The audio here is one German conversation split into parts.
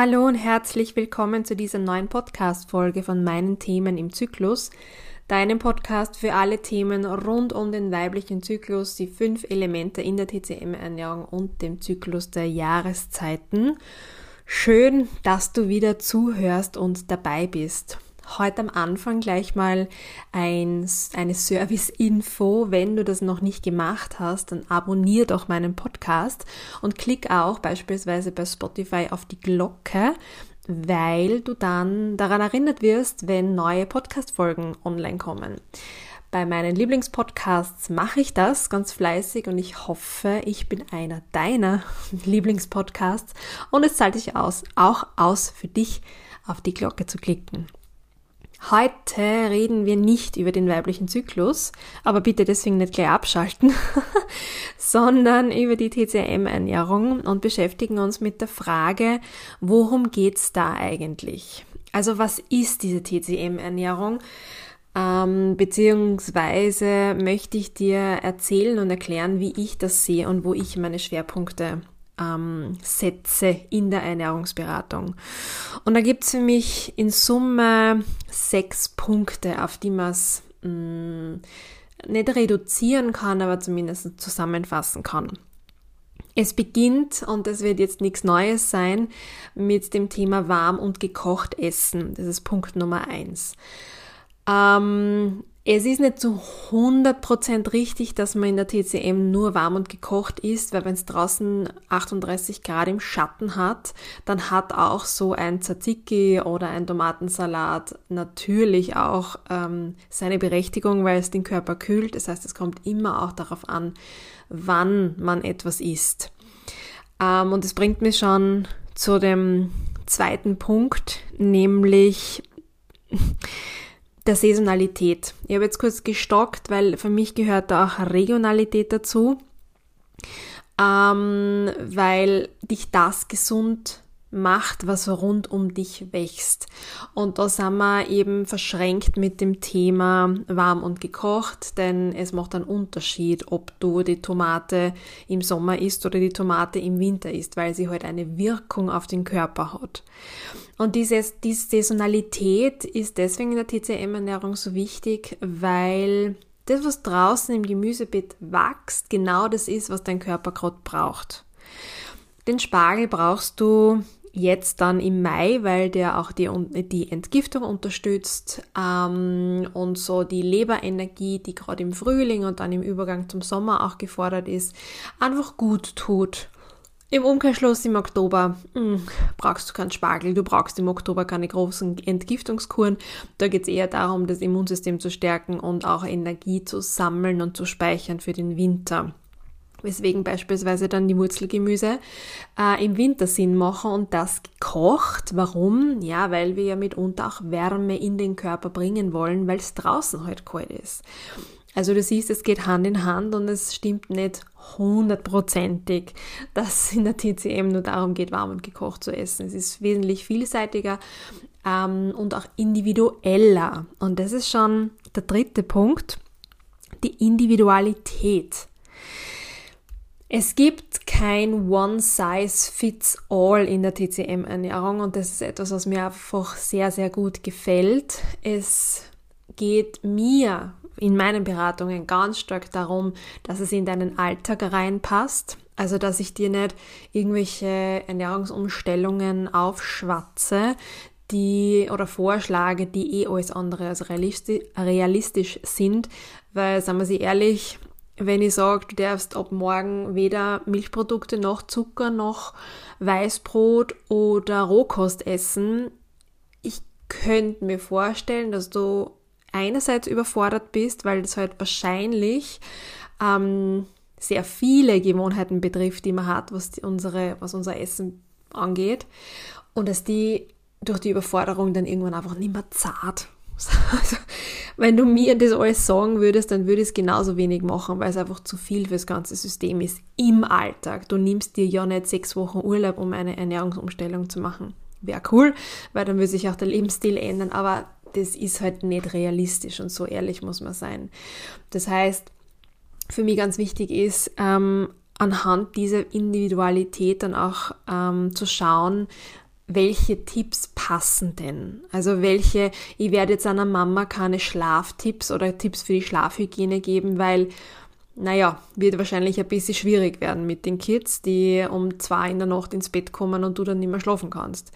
Hallo und herzlich willkommen zu dieser neuen Podcast-Folge von meinen Themen im Zyklus, deinem Podcast für alle Themen rund um den weiblichen Zyklus, die fünf Elemente in der TCM-Ernährung und dem Zyklus der Jahreszeiten. Schön, dass du wieder zuhörst und dabei bist heute am Anfang gleich mal ein, eine Service-Info. Wenn du das noch nicht gemacht hast, dann abonnier doch meinen Podcast und klick auch beispielsweise bei Spotify auf die Glocke, weil du dann daran erinnert wirst, wenn neue Podcast-Folgen online kommen. Bei meinen Lieblingspodcasts mache ich das ganz fleißig und ich hoffe, ich bin einer deiner Lieblingspodcasts und es zahlt sich aus, auch aus für dich auf die Glocke zu klicken. Heute reden wir nicht über den weiblichen Zyklus, aber bitte deswegen nicht gleich abschalten, sondern über die TCM-Ernährung und beschäftigen uns mit der Frage, worum geht's da eigentlich? Also was ist diese TCM-Ernährung? Ähm, beziehungsweise möchte ich dir erzählen und erklären, wie ich das sehe und wo ich meine Schwerpunkte ähm, setze in der Ernährungsberatung. Und da gibt es für mich in Summe sechs Punkte, auf die man es mm, nicht reduzieren kann, aber zumindest zusammenfassen kann. Es beginnt, und das wird jetzt nichts Neues sein, mit dem Thema warm und gekocht essen. Das ist Punkt Nummer eins. Ähm, es ist nicht zu 100% richtig, dass man in der TCM nur warm und gekocht isst, weil wenn es draußen 38 Grad im Schatten hat, dann hat auch so ein Tzatziki oder ein Tomatensalat natürlich auch ähm, seine Berechtigung, weil es den Körper kühlt. Das heißt, es kommt immer auch darauf an, wann man etwas isst. Ähm, und es bringt mich schon zu dem zweiten Punkt, nämlich der Saisonalität. Ich habe jetzt kurz gestockt, weil für mich gehört da auch Regionalität dazu, ähm, weil dich das gesund macht, was rund um dich wächst. Und da sind wir eben verschränkt mit dem Thema warm und gekocht, denn es macht einen Unterschied, ob du die Tomate im Sommer isst oder die Tomate im Winter isst, weil sie halt eine Wirkung auf den Körper hat. Und diese, diese Saisonalität ist deswegen in der TCM-Ernährung so wichtig, weil das, was draußen im Gemüsebeet wächst, genau das ist, was dein Körper gerade braucht. Den Spargel brauchst du jetzt dann im Mai, weil der auch die, die Entgiftung unterstützt ähm, und so die Leberenergie, die gerade im Frühling und dann im Übergang zum Sommer auch gefordert ist, einfach gut tut. Im Umkehrschluss im Oktober mh, hm, brauchst du keinen Spargel, du brauchst im Oktober keine großen Entgiftungskuren. Da geht es eher darum, das Immunsystem zu stärken und auch Energie zu sammeln und zu speichern für den Winter. Weswegen beispielsweise dann die Wurzelgemüse äh, im Winter Sinn machen und das gekocht. Warum? Ja, weil wir ja mitunter auch Wärme in den Körper bringen wollen, weil es draußen halt kalt ist. Also du siehst, es geht Hand in Hand und es stimmt nicht hundertprozentig, dass es in der TCM nur darum geht, warm und gekocht zu essen. Es ist wesentlich vielseitiger ähm, und auch individueller. Und das ist schon der dritte Punkt, die Individualität. Es gibt kein One-Size-Fits-All in der TCM-Ernährung und das ist etwas, was mir einfach sehr, sehr gut gefällt. Es geht mir in meinen Beratungen ganz stark darum, dass es in deinen Alltag reinpasst. Also, dass ich dir nicht irgendwelche Ernährungsumstellungen aufschwatze, die oder vorschlage, die eh alles andere als realistisch, realistisch sind, weil, sagen wir sie ehrlich, wenn ich sage, du darfst ab morgen weder Milchprodukte noch Zucker noch Weißbrot oder Rohkost essen, ich könnte mir vorstellen, dass du einerseits überfordert bist, weil das halt wahrscheinlich ähm, sehr viele Gewohnheiten betrifft, die man hat, was die, unsere, was unser Essen angeht. Und dass die durch die Überforderung dann irgendwann einfach nicht mehr zart. Also, wenn du mir das alles sagen würdest, dann würde ich es genauso wenig machen, weil es einfach zu viel fürs ganze System ist im Alltag. Du nimmst dir ja nicht sechs Wochen Urlaub, um eine Ernährungsumstellung zu machen. Wäre cool, weil dann würde sich auch der Lebensstil ändern, aber das ist halt nicht realistisch und so ehrlich muss man sein. Das heißt, für mich ganz wichtig ist, ähm, anhand dieser Individualität dann auch ähm, zu schauen, welche Tipps passen denn? Also welche, ich werde jetzt einer Mama keine Schlaftipps oder Tipps für die Schlafhygiene geben, weil, naja, wird wahrscheinlich ein bisschen schwierig werden mit den Kids, die um zwei in der Nacht ins Bett kommen und du dann nicht mehr schlafen kannst.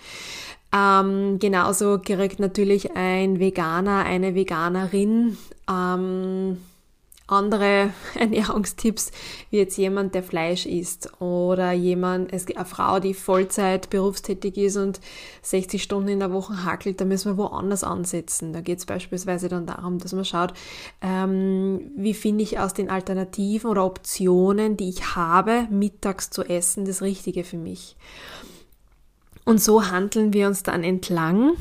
Ähm, genauso kriegt natürlich ein Veganer, eine Veganerin ähm, andere Ernährungstipps wie jetzt jemand, der Fleisch isst oder jemand, es gibt eine Frau, die Vollzeit berufstätig ist und 60 Stunden in der Woche hackelt, da müssen wir woanders ansetzen. Da geht es beispielsweise dann darum, dass man schaut, ähm, wie finde ich aus den Alternativen oder Optionen, die ich habe, mittags zu essen, das Richtige für mich. Und so handeln wir uns dann entlang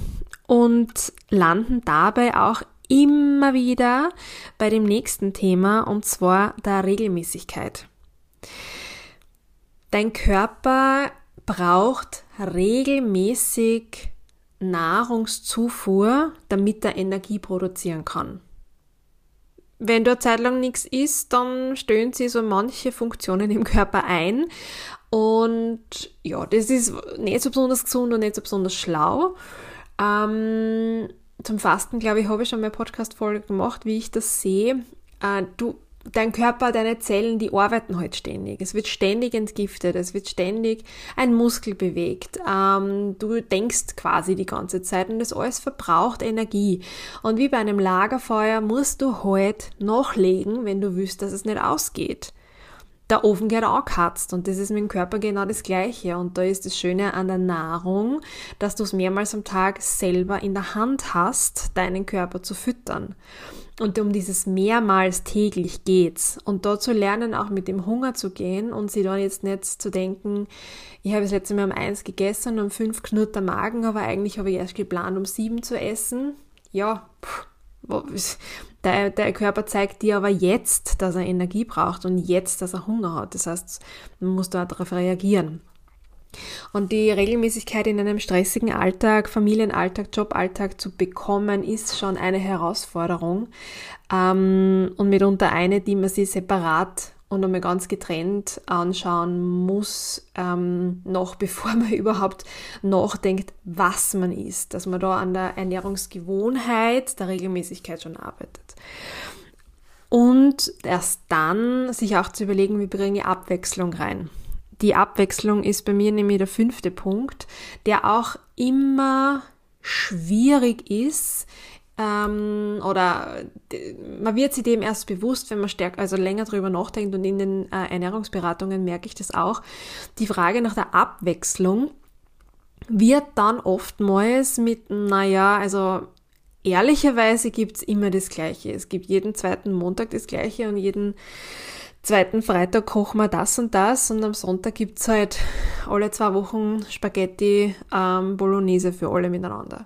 und landen dabei auch immer wieder bei dem nächsten Thema und zwar der Regelmäßigkeit. Dein Körper braucht regelmäßig Nahrungszufuhr, damit er Energie produzieren kann. Wenn du eine Zeit lang nichts isst, dann stöhnen sie so manche Funktionen im Körper ein. Und ja, das ist nicht so besonders gesund und nicht so besonders schlau. Ähm, zum Fasten, glaube ich, habe ich schon mal Podcast-Folge gemacht, wie ich das sehe. Äh, du, dein Körper, deine Zellen, die arbeiten halt ständig. Es wird ständig entgiftet, es wird ständig ein Muskel bewegt. Ähm, du denkst quasi die ganze Zeit und das alles verbraucht Energie. Und wie bei einem Lagerfeuer musst du halt nachlegen, wenn du willst, dass es nicht ausgeht der Ofen geht angekatzt und das ist mit dem Körper genau das Gleiche. Und da ist das Schöne an der Nahrung, dass du es mehrmals am Tag selber in der Hand hast, deinen Körper zu füttern. Und um dieses mehrmals täglich geht's. Und da zu lernen, auch mit dem Hunger zu gehen und sie dann jetzt nicht zu denken, ich habe das letzte Mal um eins gegessen, um fünf knurrt der Magen, aber eigentlich habe ich erst geplant, um sieben zu essen. Ja, pff, der, der Körper zeigt dir aber jetzt, dass er Energie braucht und jetzt, dass er Hunger hat. Das heißt, man muss da darauf reagieren. Und die Regelmäßigkeit in einem stressigen Alltag, Familienalltag, Joballtag zu bekommen, ist schon eine Herausforderung ähm, und mitunter eine, die man sich separat und einmal ganz getrennt anschauen muss, ähm, noch bevor man überhaupt nachdenkt, was man isst, dass man da an der Ernährungsgewohnheit, der Regelmäßigkeit schon arbeitet. Und erst dann sich auch zu überlegen, wie bringe ich Abwechslung rein. Die Abwechslung ist bei mir nämlich der fünfte Punkt, der auch immer schwierig ist, ähm, oder man wird sich dem erst bewusst, wenn man stärker, also länger darüber nachdenkt und in den äh, Ernährungsberatungen merke ich das auch. Die Frage nach der Abwechslung wird dann oftmals mit, naja, also ehrlicherweise gibt's immer das Gleiche. Es gibt jeden zweiten Montag das Gleiche und jeden zweiten Freitag kochen wir das und das und am Sonntag gibt's halt alle zwei Wochen Spaghetti ähm, Bolognese für alle miteinander.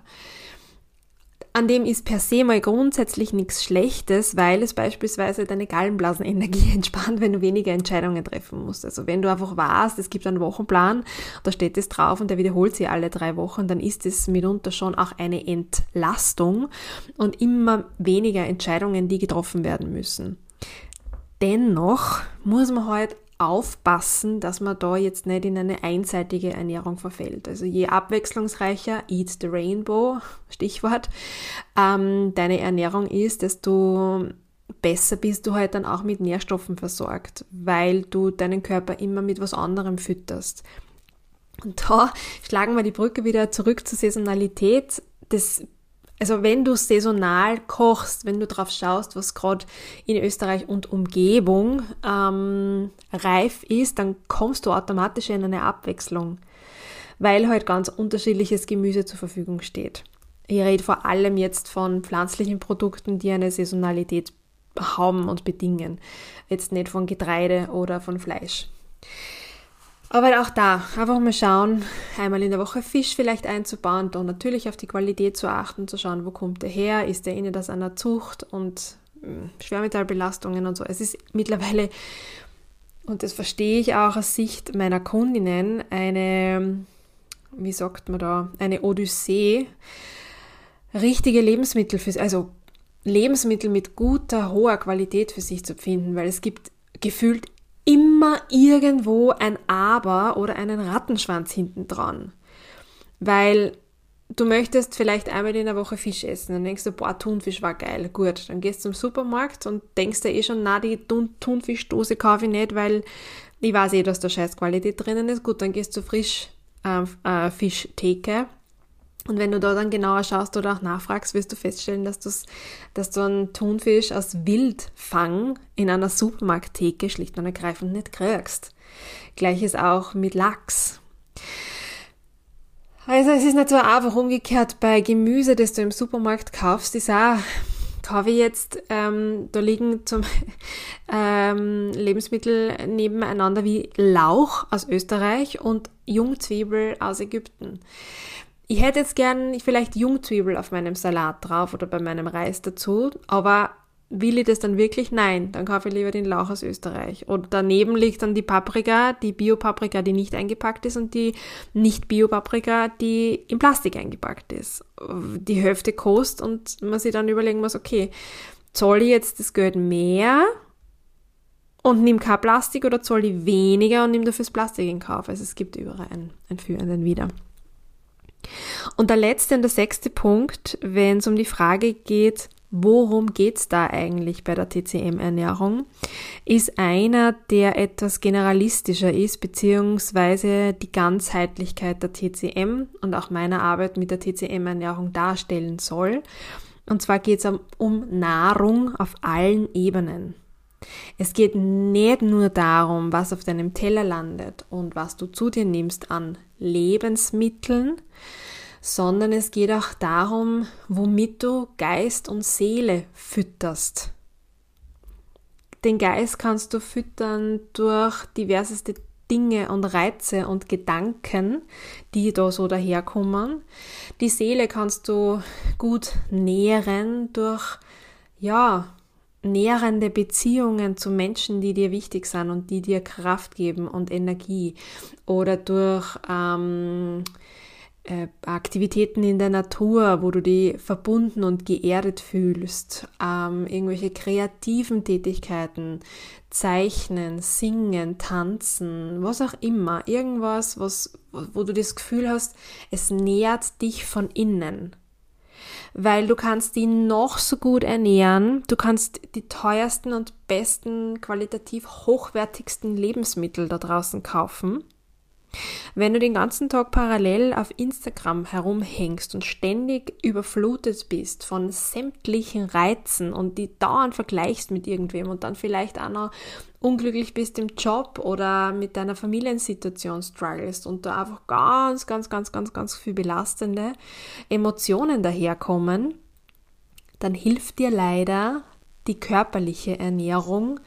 An dem ist per se mal grundsätzlich nichts Schlechtes, weil es beispielsweise deine Gallenblasenenergie entspannt, wenn du weniger Entscheidungen treffen musst. Also wenn du einfach weißt, es gibt einen Wochenplan, da steht es drauf und der wiederholt sich alle drei Wochen, dann ist es mitunter schon auch eine Entlastung und immer weniger Entscheidungen, die getroffen werden müssen. Dennoch muss man halt aufpassen, dass man da jetzt nicht in eine einseitige Ernährung verfällt. Also je abwechslungsreicher, eat the rainbow, Stichwort, ähm, deine Ernährung ist, desto besser bist du halt dann auch mit Nährstoffen versorgt, weil du deinen Körper immer mit was anderem fütterst. Und da schlagen wir die Brücke wieder zurück zur Saisonalität. Das also wenn du saisonal kochst, wenn du drauf schaust, was gerade in Österreich und Umgebung ähm, reif ist, dann kommst du automatisch in eine Abwechslung, weil halt ganz unterschiedliches Gemüse zur Verfügung steht. Ich rede vor allem jetzt von pflanzlichen Produkten, die eine Saisonalität haben und bedingen, jetzt nicht von Getreide oder von Fleisch. Aber auch da, einfach mal schauen, einmal in der Woche Fisch vielleicht einzubauen, dann natürlich auf die Qualität zu achten, zu schauen, wo kommt der her, ist der inne das einer Zucht und hm, Schwermetallbelastungen und so. Es ist mittlerweile, und das verstehe ich auch aus Sicht meiner Kundinnen, eine, wie sagt man da, eine Odyssee, richtige Lebensmittel für, also Lebensmittel mit guter, hoher Qualität für sich zu finden, weil es gibt gefühlt immer irgendwo ein Aber oder einen Rattenschwanz hinten dran. Weil du möchtest vielleicht einmal in der Woche Fisch essen. Dann denkst du, boah, Thunfisch war geil. Gut, dann gehst du zum Supermarkt und denkst dir eh schon, na, die Thunfischdose kaufe ich nicht, weil ich weiß eh, dass da Scheißqualität drinnen ist. Gut, dann gehst du frisch äh, äh, Fischtheke. Und wenn du da dann genauer schaust oder auch nachfragst, wirst du feststellen, dass, dass du einen Thunfisch aus Wildfang in einer Supermarkttheke schlicht und ergreifend nicht kriegst. Gleiches auch mit Lachs. Also es ist nicht so einfach umgekehrt bei Gemüse, das du im Supermarkt kaufst, ist auch kaufe ich jetzt, ähm, da liegen zum ähm, Lebensmittel nebeneinander wie Lauch aus Österreich und Jungzwiebel aus Ägypten. Ich hätte jetzt gern vielleicht Jungzwiebel auf meinem Salat drauf oder bei meinem Reis dazu, aber Will ich das dann wirklich? Nein, dann kaufe ich lieber den Lauch aus Österreich. Und daneben liegt dann die Paprika, die Bio-Paprika, die nicht eingepackt ist und die nicht-Bio-Paprika, die in Plastik eingepackt ist. Die Hälfte kostet und man sich dann überlegen muss, okay, zahle ich jetzt das Geld mehr und nimm kein Plastik oder zahle ich weniger und nimm dafür das Plastik in Kauf? Also es gibt überall einen, einen Für und einen Wider. Und der letzte und der sechste Punkt, wenn es um die Frage geht, worum geht's da eigentlich bei der TCM-Ernährung, ist einer, der etwas generalistischer ist, beziehungsweise die Ganzheitlichkeit der TCM und auch meiner Arbeit mit der TCM-Ernährung darstellen soll. Und zwar geht es um Nahrung auf allen Ebenen. Es geht nicht nur darum, was auf deinem Teller landet und was du zu dir nimmst an Lebensmitteln, sondern es geht auch darum, womit du Geist und Seele fütterst. Den Geist kannst du füttern durch diverseste Dinge und Reize und Gedanken, die da so daherkommen. Die Seele kannst du gut nähren durch, ja, nährende Beziehungen zu Menschen, die dir wichtig sind und die dir Kraft geben und Energie. Oder durch ähm, äh, Aktivitäten in der Natur, wo du dich verbunden und geerdet fühlst, ähm, irgendwelche kreativen Tätigkeiten, Zeichnen, Singen, Tanzen, was auch immer, irgendwas, was, wo du das Gefühl hast, es nährt dich von innen. Weil du kannst die noch so gut ernähren, du kannst die teuersten und besten, qualitativ hochwertigsten Lebensmittel da draußen kaufen wenn du den ganzen Tag parallel auf Instagram herumhängst und ständig überflutet bist von sämtlichen Reizen und die dauernd vergleichst mit irgendwem und dann vielleicht auch noch unglücklich bist im Job oder mit deiner Familiensituation strugglest und da einfach ganz, ganz, ganz, ganz, ganz viel belastende Emotionen daherkommen, dann hilft dir leider die körperliche Ernährung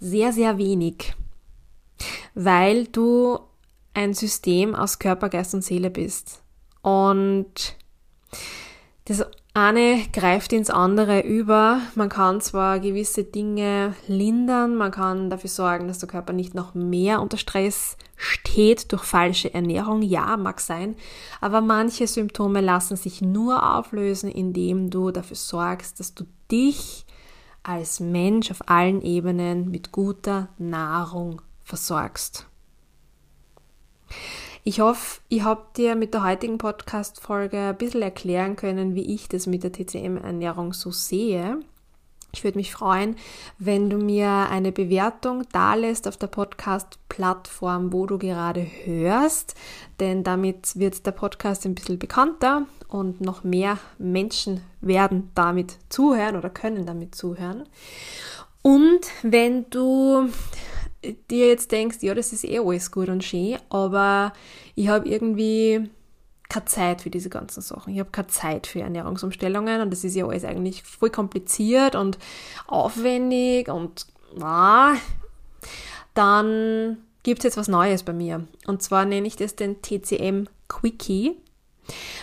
sehr, sehr wenig, weil du ein System aus Körper, Geist und Seele bist. Und das eine greift ins andere über. Man kann zwar gewisse Dinge lindern, man kann dafür sorgen, dass der Körper nicht noch mehr unter Stress steht durch falsche Ernährung. Ja, mag sein. Aber manche Symptome lassen sich nur auflösen, indem du dafür sorgst, dass du dich als Mensch auf allen Ebenen mit guter Nahrung versorgst. Ich hoffe, ich habe dir mit der heutigen Podcast-Folge ein bisschen erklären können, wie ich das mit der TCM-Ernährung so sehe. Ich würde mich freuen, wenn du mir eine Bewertung dalässt auf der Podcast-Plattform, wo du gerade hörst, denn damit wird der Podcast ein bisschen bekannter und noch mehr Menschen werden damit zuhören oder können damit zuhören. Und wenn du dir jetzt denkst, ja, das ist eh alles gut und schön, aber ich habe irgendwie keine Zeit für diese ganzen Sachen. Ich habe keine Zeit für Ernährungsumstellungen und das ist ja alles eigentlich voll kompliziert und aufwendig und na, dann gibt es jetzt was Neues bei mir. Und zwar nenne ich das den TCM Quickie,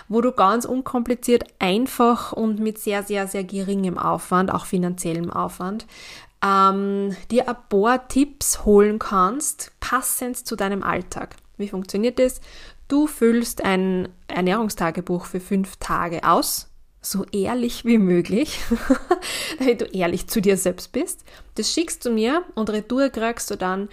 wo du ganz unkompliziert, einfach und mit sehr, sehr, sehr geringem Aufwand, auch finanziellem Aufwand, ähm, dir ein paar Tipps holen kannst, passend zu deinem Alltag. Wie funktioniert das? Du füllst ein Ernährungstagebuch für fünf Tage aus, so ehrlich wie möglich, damit du ehrlich zu dir selbst bist. Das schickst du mir und retour kriegst du dann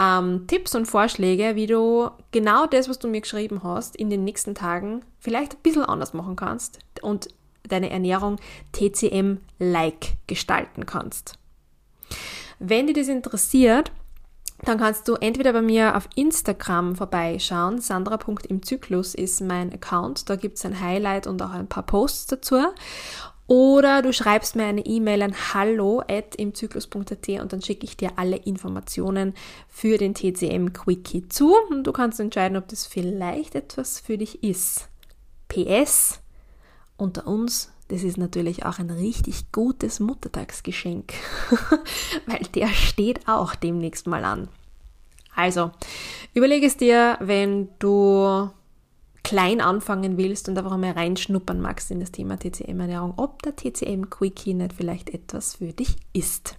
ähm, Tipps und Vorschläge, wie du genau das, was du mir geschrieben hast, in den nächsten Tagen vielleicht ein bisschen anders machen kannst und deine Ernährung TCM-like gestalten kannst. Wenn dir das interessiert, dann kannst du entweder bei mir auf Instagram vorbeischauen. Sandra.imzyklus ist mein Account. Da gibt es ein Highlight und auch ein paar Posts dazu. Oder du schreibst mir eine E-Mail an hallo.imzyklus.at und dann schicke ich dir alle Informationen für den TCM Quickie zu und du kannst entscheiden, ob das vielleicht etwas für dich ist. PS, unter uns, das ist natürlich auch ein richtig gutes Muttertagsgeschenk, weil der steht auch demnächst mal an. Also, überlege es dir, wenn du klein anfangen willst und einfach mal reinschnuppern magst in das Thema TCM-Ernährung, ob der TCM-Quickie nicht vielleicht etwas für dich ist.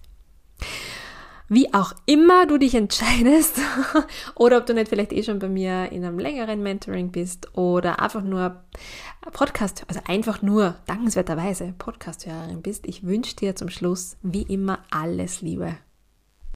Wie auch immer du dich entscheidest oder ob du nicht vielleicht eh schon bei mir in einem längeren Mentoring bist oder einfach nur Podcast, also einfach nur dankenswerterweise Podcast-Hörerin bist, ich wünsche dir zum Schluss wie immer alles Liebe